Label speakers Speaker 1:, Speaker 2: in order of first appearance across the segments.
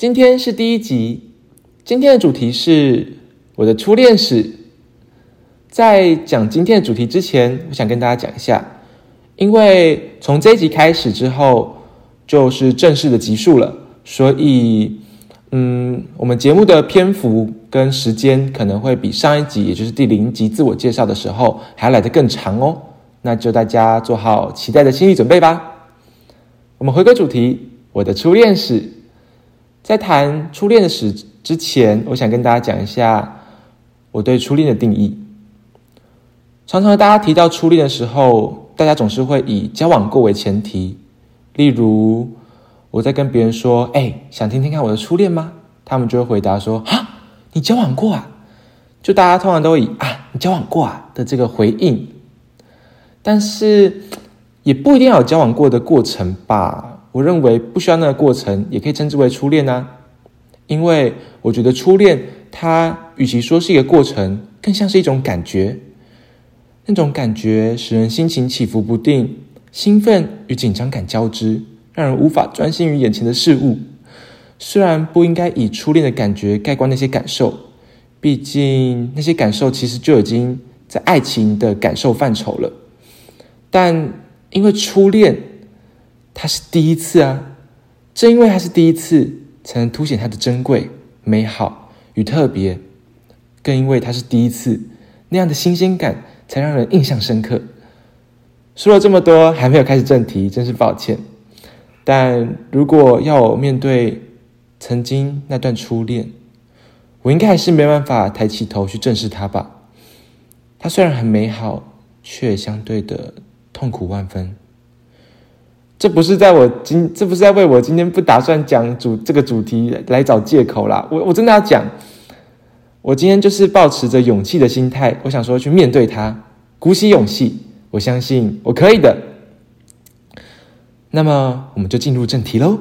Speaker 1: 今天是第一集，今天的主题是我的初恋史。在讲今天的主题之前，我想跟大家讲一下，因为从这一集开始之后就是正式的集数了，所以，嗯，我们节目的篇幅跟时间可能会比上一集，也就是第零集自我介绍的时候还要来得更长哦。那就大家做好期待的心理准备吧。我们回归主题，我的初恋史。在谈初恋的史之前，我想跟大家讲一下我对初恋的定义。常常大家提到初恋的时候，大家总是会以交往过为前提。例如，我在跟别人说：“哎，想听听看我的初恋吗？”他们就会回答说：“啊，你交往过啊？”就大家通常都以“啊，你交往过啊”的这个回应。但是，也不一定要有交往过的过程吧。我认为不需要那个过程，也可以称之为初恋啊。因为我觉得初恋，它与其说是一个过程，更像是一种感觉。那种感觉使人心情起伏不定，兴奋与紧张感交织，让人无法专心于眼前的事物。虽然不应该以初恋的感觉盖棺那些感受，毕竟那些感受其实就已经在爱情的感受范畴了。但因为初恋。它是第一次啊，正因为它是第一次，才能凸显它的珍贵、美好与特别。更因为它是第一次，那样的新鲜感才让人印象深刻。说了这么多，还没有开始正题，真是抱歉。但如果要我面对曾经那段初恋，我应该还是没办法抬起头去正视它吧。它虽然很美好，却相对的痛苦万分。这不是在我今，这不是在为我今天不打算讲主这个主题来找借口啦。我我真的要讲，我今天就是保持着勇气的心态，我想说去面对它，鼓起勇气，我相信我可以的。那么我们就进入正题喽。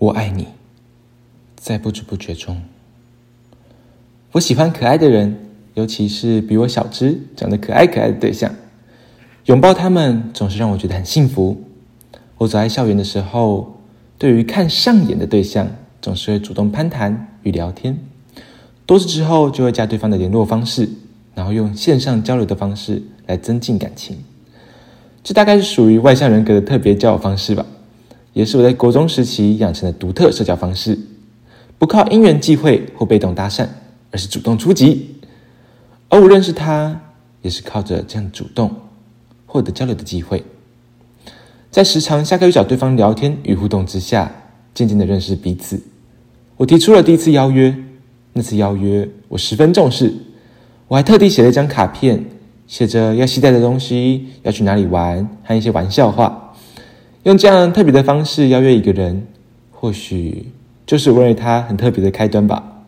Speaker 1: 我爱你，在不知不觉中。我喜欢可爱的人，尤其是比我小只、长得可爱可爱的对象。拥抱他们总是让我觉得很幸福。我走在校园的时候，对于看上眼的对象，总是会主动攀谈与聊天。多次之后，就会加对方的联络方式，然后用线上交流的方式来增进感情。这大概是属于外向人格的特别交友方式吧。也是我在国中时期养成的独特社交方式，不靠因缘际会或被动搭讪，而是主动出击。而我认识他，也是靠着这样主动获得交流的机会，在时常下课与找对方聊天与互动之下，渐渐的认识彼此。我提出了第一次邀约，那次邀约我十分重视，我还特地写了一张卡片，写着要携带的东西，要去哪里玩，和一些玩笑话。用这样特别的方式邀约一个人，或许就是我认为他很特别的开端吧。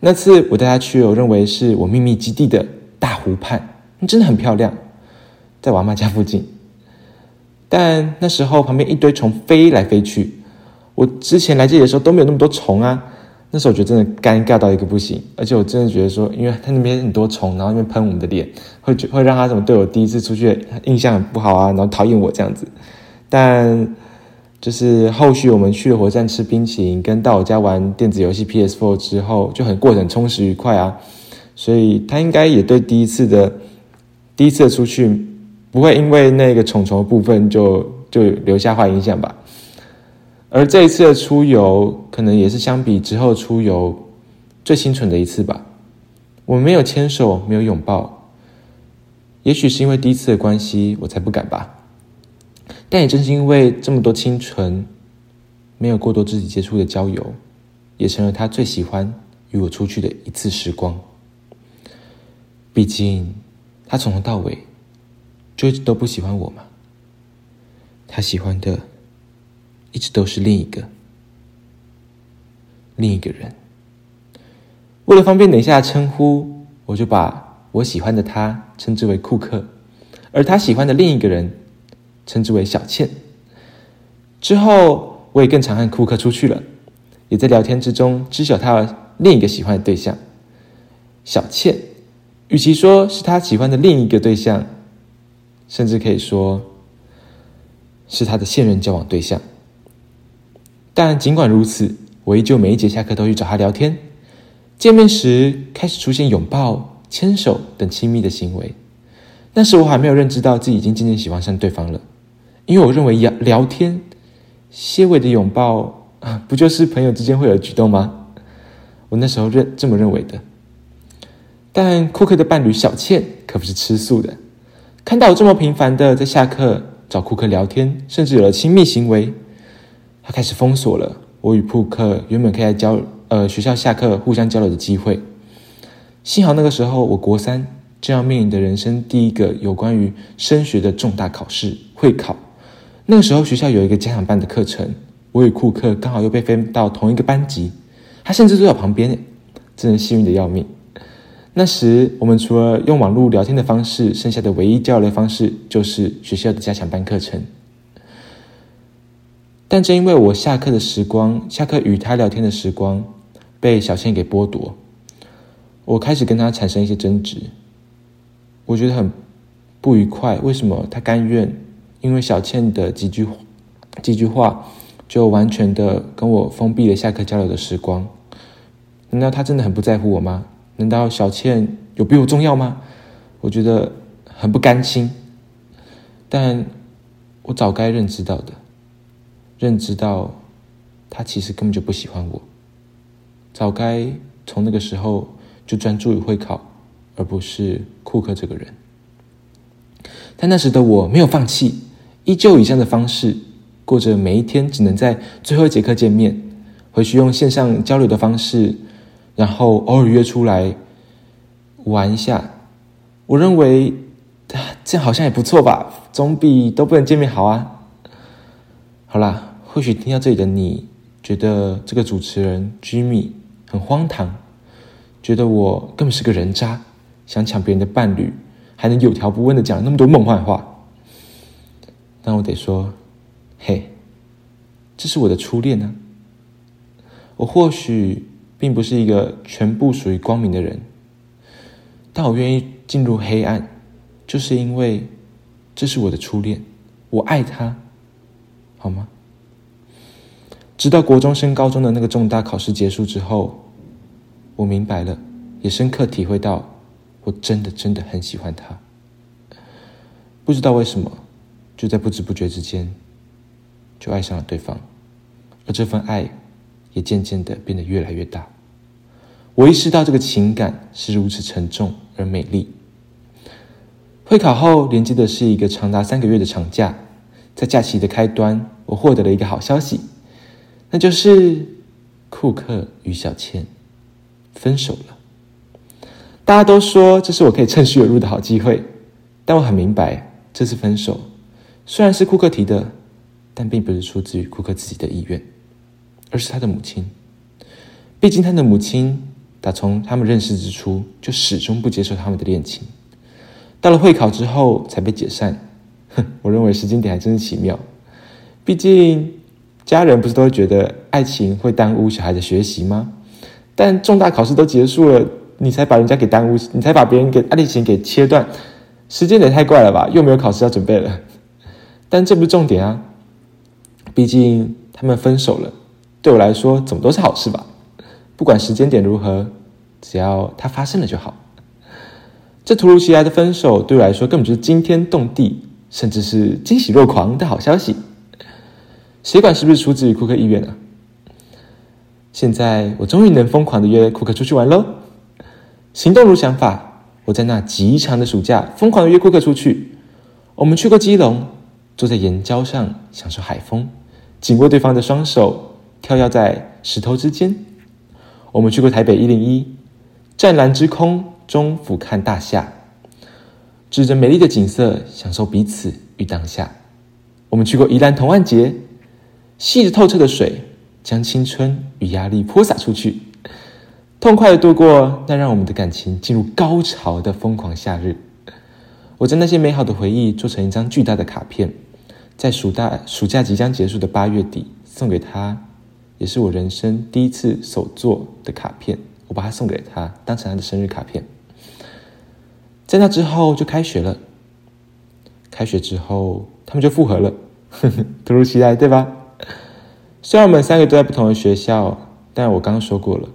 Speaker 1: 那次我带他去，我认为是我秘密基地的大湖畔，真的很漂亮，在我阿妈家附近。但那时候旁边一堆虫飞来飞去，我之前来这里的时候都没有那么多虫啊。那时候我觉得真的尴尬到一个不行，而且我真的觉得说，因为他那边很多虫，然后那边喷我们的脸，会会让他怎么对我第一次出去印象很不好啊，然后讨厌我这样子。但就是后续我们去了火车站吃冰淇淋，跟到我家玩电子游戏 PS4 之后，就很过得很充实愉快啊。所以他应该也对第一次的第一次的出去，不会因为那个虫虫的部分就就留下坏印象吧。而这一次的出游，可能也是相比之后出游最清纯的一次吧。我们没有牵手，没有拥抱，也许是因为第一次的关系，我才不敢吧。但也正是因为这么多清纯，没有过多肢体接触的交友，也成了他最喜欢与我出去的一次时光。毕竟，他从头到尾就一直都不喜欢我嘛。他喜欢的一直都是另一个、另一个人。为了方便等一下称呼，我就把我喜欢的他称之为库克，而他喜欢的另一个人称之为小倩。之后，我也更常和库克出去了，也在聊天之中知晓他另一个喜欢的对象小倩。与其说是他喜欢的另一个对象，甚至可以说是他的现任交往对象。但尽管如此，我依旧每一节下课都去找他聊天。见面时开始出现拥抱、牵手等亲密的行为。那时我还没有认知到自己已经渐渐喜欢上对方了，因为我认为聊聊天、些微的拥抱，不就是朋友之间会有举动吗？我那时候认这么认为的。但库克的伴侣小倩可不是吃素的，看到我这么频繁的在下课找库克聊天，甚至有了亲密行为，他开始封锁了我与库克原本可以在交呃学校下课互相交流的机会。幸好那个时候我国三正要面临的人生第一个有关于升学的重大考试会考，那个时候学校有一个家长班的课程，我与库克刚好又被分到同一个班级，他甚至坐在旁边，真的幸运的要命。那时，我们除了用网络聊天的方式，剩下的唯一交流方式就是学校的加强班课程。但正因为我下课的时光，下课与他聊天的时光被小倩给剥夺，我开始跟他产生一些争执。我觉得很不愉快，为什么他甘愿因为小倩的几句几句话，就完全的跟我封闭了下课交流的时光？难道他真的很不在乎我吗？难道小倩有比我重要吗？我觉得很不甘心，但我早该认知到的，认知到他其实根本就不喜欢我，早该从那个时候就专注于会考，而不是库克这个人。但那时的我没有放弃，依旧以这样的方式过着每一天只能在最后一节课见面，回去用线上交流的方式。然后偶尔约出来玩一下，我认为这样好像也不错吧，总比都不能见面好啊。好啦，或许听到这里的你觉得这个主持人 Jimmy 很荒唐，觉得我根本是个人渣，想抢别人的伴侣，还能有条不紊的讲那么多梦幻话。但我得说，嘿，这是我的初恋呢。我或许。并不是一个全部属于光明的人，但我愿意进入黑暗，就是因为这是我的初恋，我爱他，好吗？直到国中升高中的那个重大考试结束之后，我明白了，也深刻体会到，我真的真的很喜欢他。不知道为什么，就在不知不觉之间，就爱上了对方，而这份爱。也渐渐的变得越来越大。我意识到这个情感是如此沉重而美丽。会考后连接的是一个长达三个月的长假，在假期的开端，我获得了一个好消息，那就是库克与小倩分手了。大家都说这是我可以趁虚而入的好机会，但我很明白，这次分手虽然是库克提的，但并不是出自于库克自己的意愿。而是他的母亲，毕竟他的母亲打从他们认识之初就始终不接受他们的恋情，到了会考之后才被解散。哼，我认为时间点还真是奇妙。毕竟家人不是都会觉得爱情会耽误小孩的学习吗？但重大考试都结束了，你才把人家给耽误，你才把别人给爱情给切断，时间点太怪了吧？又没有考试要准备了。但这不是重点啊，毕竟他们分手了。对我来说，怎么都是好事吧。不管时间点如何，只要它发生了就好。这突如其来的分手，对我来说根本就是惊天动地，甚至是惊喜若狂的好消息。谁管是不是出自于库克意愿呢？现在我终于能疯狂的约库克出去玩喽！行动如想法，我在那极长的暑假疯狂的约库克出去。我们去过基隆，坐在岩礁上享受海风，紧握对方的双手。跳跃在石头之间，我们去过台北一零一，湛蓝之空中俯瞰大厦，指着美丽的景色，享受彼此与当下。我们去过宜兰同安节，细致透彻的水将青春与压力泼洒出去，痛快的度过那让我们的感情进入高潮的疯狂夏日。我将那些美好的回忆做成一张巨大的卡片，在暑大暑假即将结束的八月底送给他，也是我人生第一次手做的卡片。我把它送给他，当成他的生日卡片。在那之后就开学了，开学之后。他们就复合了，突如其来，对吧？虽然我们三个都在不同的学校，但我刚刚说过了，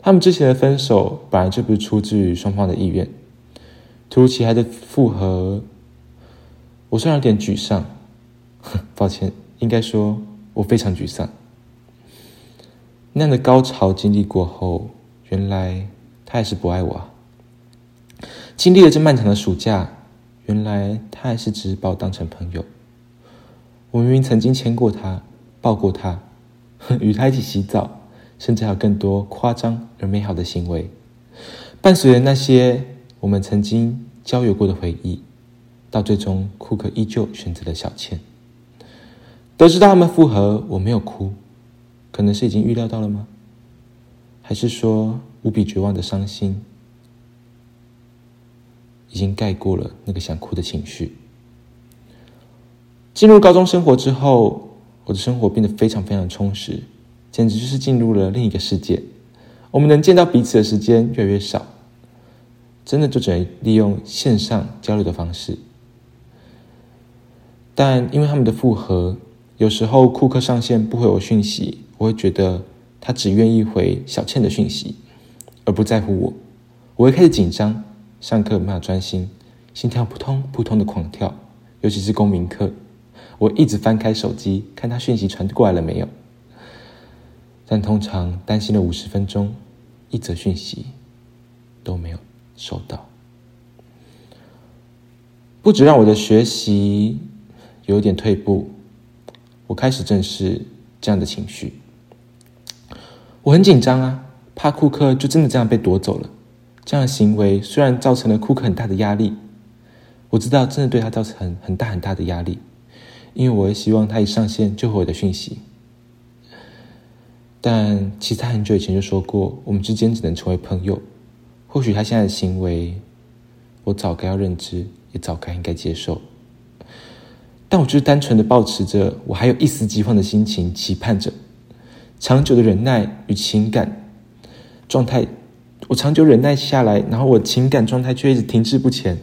Speaker 1: 他们之前的分手本来就不是出自于双方的意愿。突如其来的复合，我虽然有点沮丧，哼 抱歉，应该说我非常沮丧。那样的高潮经历过后，原来他还是不爱我啊。经历了这漫长的暑假，原来他还是只是把我当成朋友。我明明曾经牵过他，抱过他，与他一起洗澡，甚至还有更多夸张而美好的行为。伴随着那些我们曾经交友过的回忆，到最终，库克依旧选择了小倩。得知他们复合，我没有哭，可能是已经预料到了吗？还是说无比绝望的伤心，已经盖过了那个想哭的情绪？进入高中生活之后，我的生活变得非常非常充实，简直就是进入了另一个世界。我们能见到彼此的时间越来越少，真的就只能利用线上交流的方式。但因为他们的复合，有时候库克上线不回我讯息，我会觉得他只愿意回小倩的讯息，而不在乎我。我会开始紧张，上课没法专心，心跳扑通扑通的狂跳，尤其是公民课。我一直翻开手机看他讯息传过来了没有，但通常担心了五十分钟，一则讯息都没有收到。不止让我的学习有点退步，我开始正视这样的情绪。我很紧张啊，怕库克就真的这样被夺走了。这样的行为虽然造成了库克很大的压力，我知道真的对他造成很大很大的压力。因为我也希望他一上线就回我的讯息，但其实他很久以前就说过，我们之间只能成为朋友。或许他现在的行为，我早该要认知，也早该应该接受。但我就是单纯的保持着我还有一丝希望的心情，期盼着长久的忍耐与情感状态。我长久忍耐下来，然后我情感状态却一直停滞不前。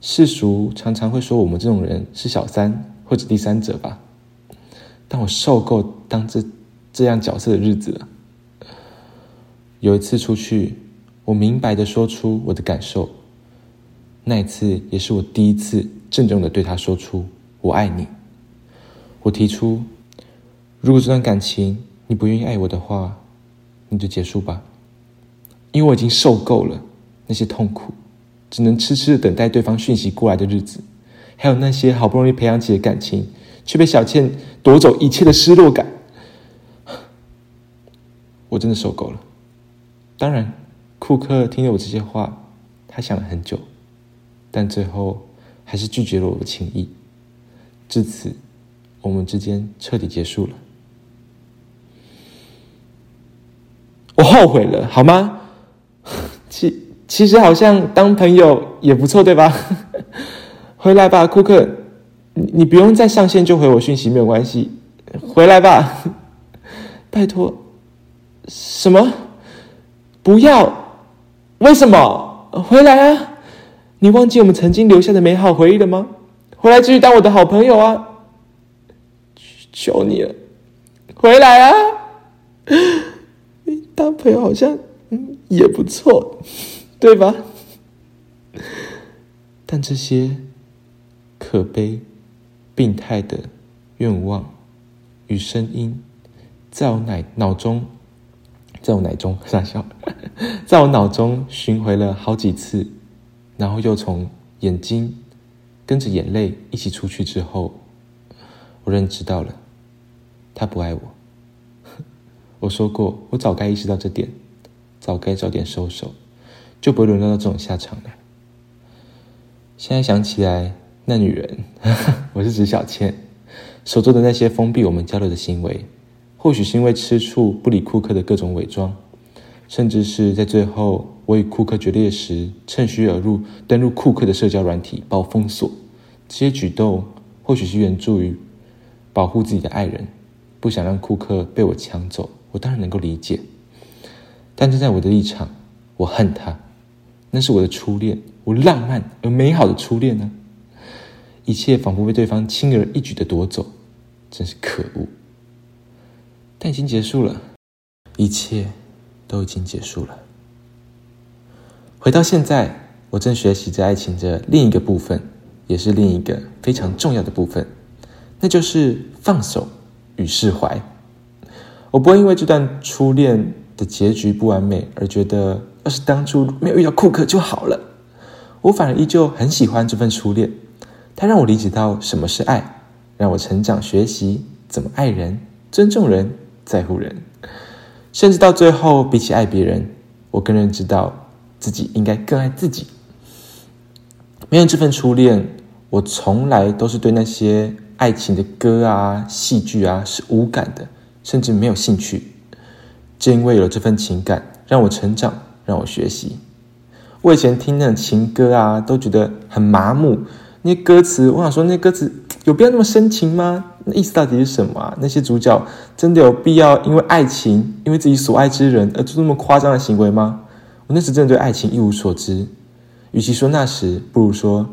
Speaker 1: 世俗常常会说我们这种人是小三或者第三者吧，但我受够当这这样角色的日子了。有一次出去，我明白的说出我的感受，那一次也是我第一次郑重的对他说出“我爱你”。我提出，如果这段感情你不愿意爱我的话，你就结束吧，因为我已经受够了那些痛苦。只能痴痴的等待对方讯息过来的日子，还有那些好不容易培养起的感情，却被小倩夺走一切的失落感，我真的受够了。当然，库克听了我这些话，他想了很久，但最后还是拒绝了我的情意。至此，我们之间彻底结束了。我后悔了，好吗？其。其实好像当朋友也不错，对吧？回来吧，库克，你你不用再上线就回我讯息，没有关系。回来吧，拜托。什么？不要？为什么？回来啊！你忘记我们曾经留下的美好回忆了吗？回来继续当我的好朋友啊！求你了，回来啊！当朋友好像嗯也不错。对吧？但这些可悲、病态的愿望与声音，在我脑脑中，在我脑中傻笑，在我脑中巡回了好几次，然后又从眼睛跟着眼泪一起出去之后，我认知到了，他不爱我，我说过，我早该意识到这点，早该早点收手，就不会沦落到这种下场了。现在想起来，那女人，我是指小倩，所做的那些封闭我们交流的行为，或许是因为吃醋不理库克的各种伪装，甚至是在最后我与库克决裂时，趁虚而入登入库克的社交软体，把我封锁。这些举动或许是源助于保护自己的爱人，不想让库克被我抢走。我当然能够理解，但站在我的立场，我恨他，那是我的初恋，我浪漫而美好的初恋呢。一切仿佛被对方轻而易举的夺走，真是可恶。但已经结束了，一切都已经结束了。回到现在，我正学习着爱情的另一个部分，也是另一个非常重要的部分，那就是放手与释怀。我不会因为这段初恋的结局不完美而觉得，要是当初没有遇到库克就好了。我反而依旧很喜欢这份初恋，它让我理解到什么是爱，让我成长学习怎么爱人、尊重人、在乎人，甚至到最后，比起爱别人，我更认知到自己应该更爱自己。没有这份初恋，我从来都是对那些爱情的歌啊、戏剧啊是无感的。甚至没有兴趣，正因为有了这份情感，让我成长，让我学习。我以前听那种情歌啊，都觉得很麻木。那些歌词，我想说，那歌词有必要那么深情吗？那意思到底是什么啊？那些主角真的有必要因为爱情，因为自己所爱之人而做那么夸张的行为吗？我那时真的对爱情一无所知。与其说那时，不如说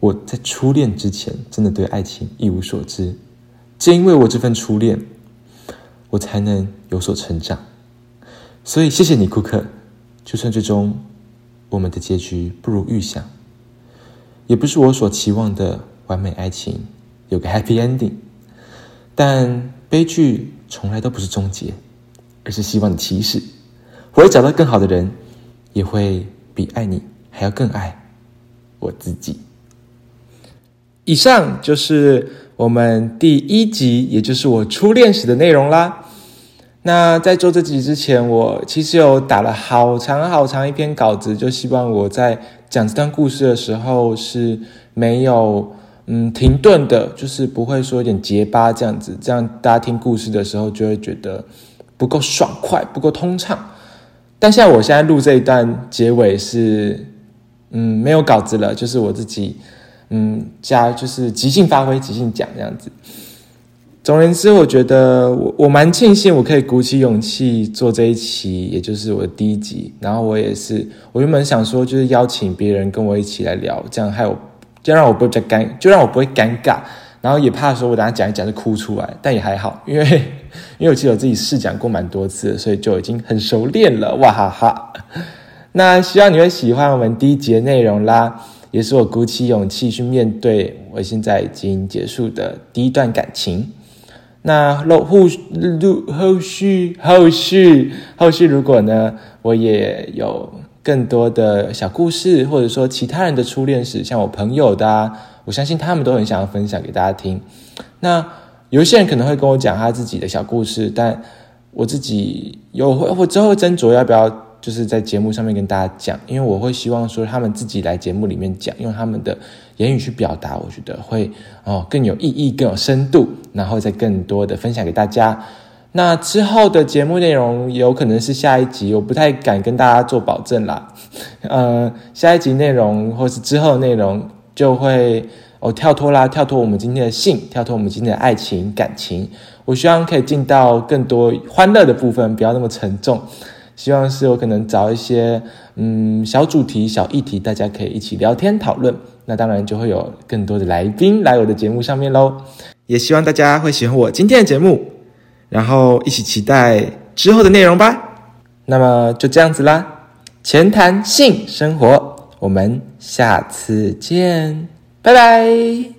Speaker 1: 我在初恋之前真的对爱情一无所知。正因为我这份初恋。我才能有所成长，所以谢谢你，库克。就算最终我们的结局不如预想，也不是我所期望的完美爱情，有个 happy ending。但悲剧从来都不是终结，而是希望的起始。我会找到更好的人，也会比爱你还要更爱我自己。以上就是我们第一集，也就是我初恋时的内容啦。那在做这集之前，我其实有打了好长好长一篇稿子，就希望我在讲这段故事的时候是没有嗯停顿的，就是不会说有点结巴这样子，这样大家听故事的时候就会觉得不够爽快，不够通畅。但现在我现在录这一段结尾是嗯没有稿子了，就是我自己嗯加就是即兴发挥，即兴讲这样子。总而言之，我觉得我我蛮庆幸我可以鼓起勇气做这一期，也就是我的第一集。然后我也是，我原本想说就是邀请别人跟我一起来聊，这样还有就让我不会尴，就让我不会尴尬。然后也怕说我等下讲一讲就哭出来，但也还好，因为因为我记得我自己试讲过蛮多次，所以就已经很熟练了。哇哈哈！那希望你会喜欢我们第一集的内容啦，也是我鼓起勇气去面对我现在已经结束的第一段感情。那后后录后续后续后续，如果呢，我也有更多的小故事，或者说其他人的初恋史，像我朋友的，我相信他们都很想要分享给大家听。那有些人可能会跟我讲他自己的小故事，但我自己有会我之后斟酌要不要。就是在节目上面跟大家讲，因为我会希望说他们自己来节目里面讲，用他们的言语去表达，我觉得会哦更有意义、更有深度，然后再更多的分享给大家。那之后的节目内容有可能是下一集，我不太敢跟大家做保证啦。呃，下一集内容或是之后内容就会哦跳脱啦，跳脱我们今天的性，跳脱我们今天的爱情感情。我希望可以进到更多欢乐的部分，不要那么沉重。希望是我可能找一些嗯小主题、小议题，大家可以一起聊天讨论。那当然就会有更多的来宾来我的节目上面喽。也希望大家会喜欢我今天的节目，然后一起期待之后的内容吧。那么就这样子啦，前谈性生活，我们下次见，拜拜。